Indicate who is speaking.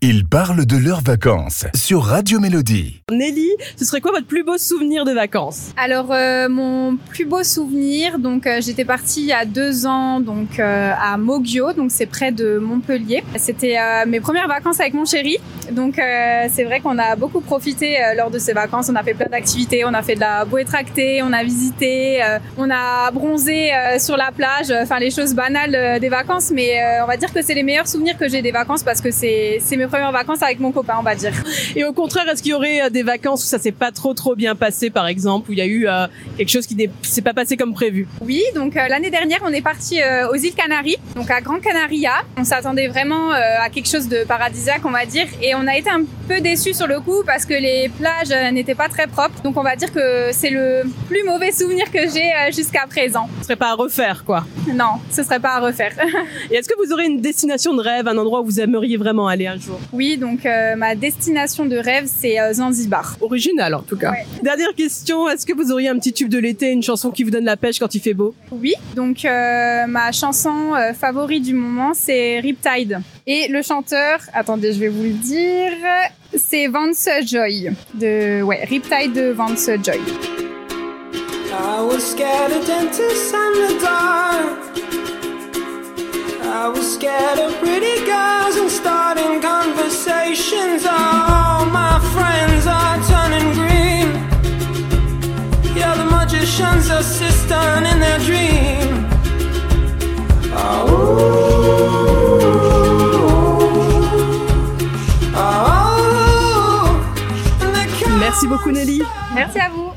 Speaker 1: Ils parlent de leurs vacances sur Radio Mélodie.
Speaker 2: Nelly, ce serait quoi votre plus beau souvenir de vacances?
Speaker 3: Alors euh, mon plus beau souvenir, donc euh, j'étais partie il y a deux ans donc euh, à Moggio, donc c'est près de Montpellier. C'était euh, mes premières vacances avec mon chéri, donc euh, c'est vrai qu'on a beaucoup profité euh, lors de ces vacances. On a fait plein d'activités, on a fait de la bouée tractée, on a visité, euh, on a bronzé euh, sur la plage, enfin les choses banales euh, des vacances. Mais euh, on va dire que c'est les meilleurs souvenirs que j'ai des vacances parce que c'est c'est mes premières vacances avec mon copain, on va dire.
Speaker 2: Et au contraire, est-ce qu'il y aurait euh, des vacances où ça s'est pas trop trop bien passé, par exemple, où il y a eu euh, quelque chose qui n'est s'est pas passé comme prévu?
Speaker 3: Oui, donc euh, l'année dernière, on est parti euh, aux îles Canaries, donc à Gran Canaria. On s'attendait vraiment à quelque chose de paradisiaque, on va dire, et on a été un peu déçus sur le coup parce que les plages n'étaient pas très propres. Donc on va dire que c'est le plus mauvais souvenir que j'ai jusqu'à présent.
Speaker 2: Ce serait pas à refaire, quoi.
Speaker 3: Non, ce serait pas à refaire.
Speaker 2: Et est-ce que vous aurez une destination de rêve, un endroit où vous aimeriez vraiment aller un jour?
Speaker 3: Oui, donc euh, ma destination de rêve, c'est euh, Zanzibar.
Speaker 2: Original, en tout cas.
Speaker 3: Ouais.
Speaker 2: Dernière question, est-ce que vous auriez un petit tube de l'été, une chanson qui vous donne la pêche quand il fait beau?
Speaker 3: Oui, donc euh, ma chanson euh, favorite du moment, c'est Riptide. Et le chanteur, attendez, je vais vous le dire, c'est Vance Joy. De, ouais, Riptide de Vance Joy.
Speaker 4: I was scared of dentists and the dark. I was scared of pretty girls and starting magician's assistant in their dream.
Speaker 2: Merci beaucoup Nelly.
Speaker 3: Merci à vous.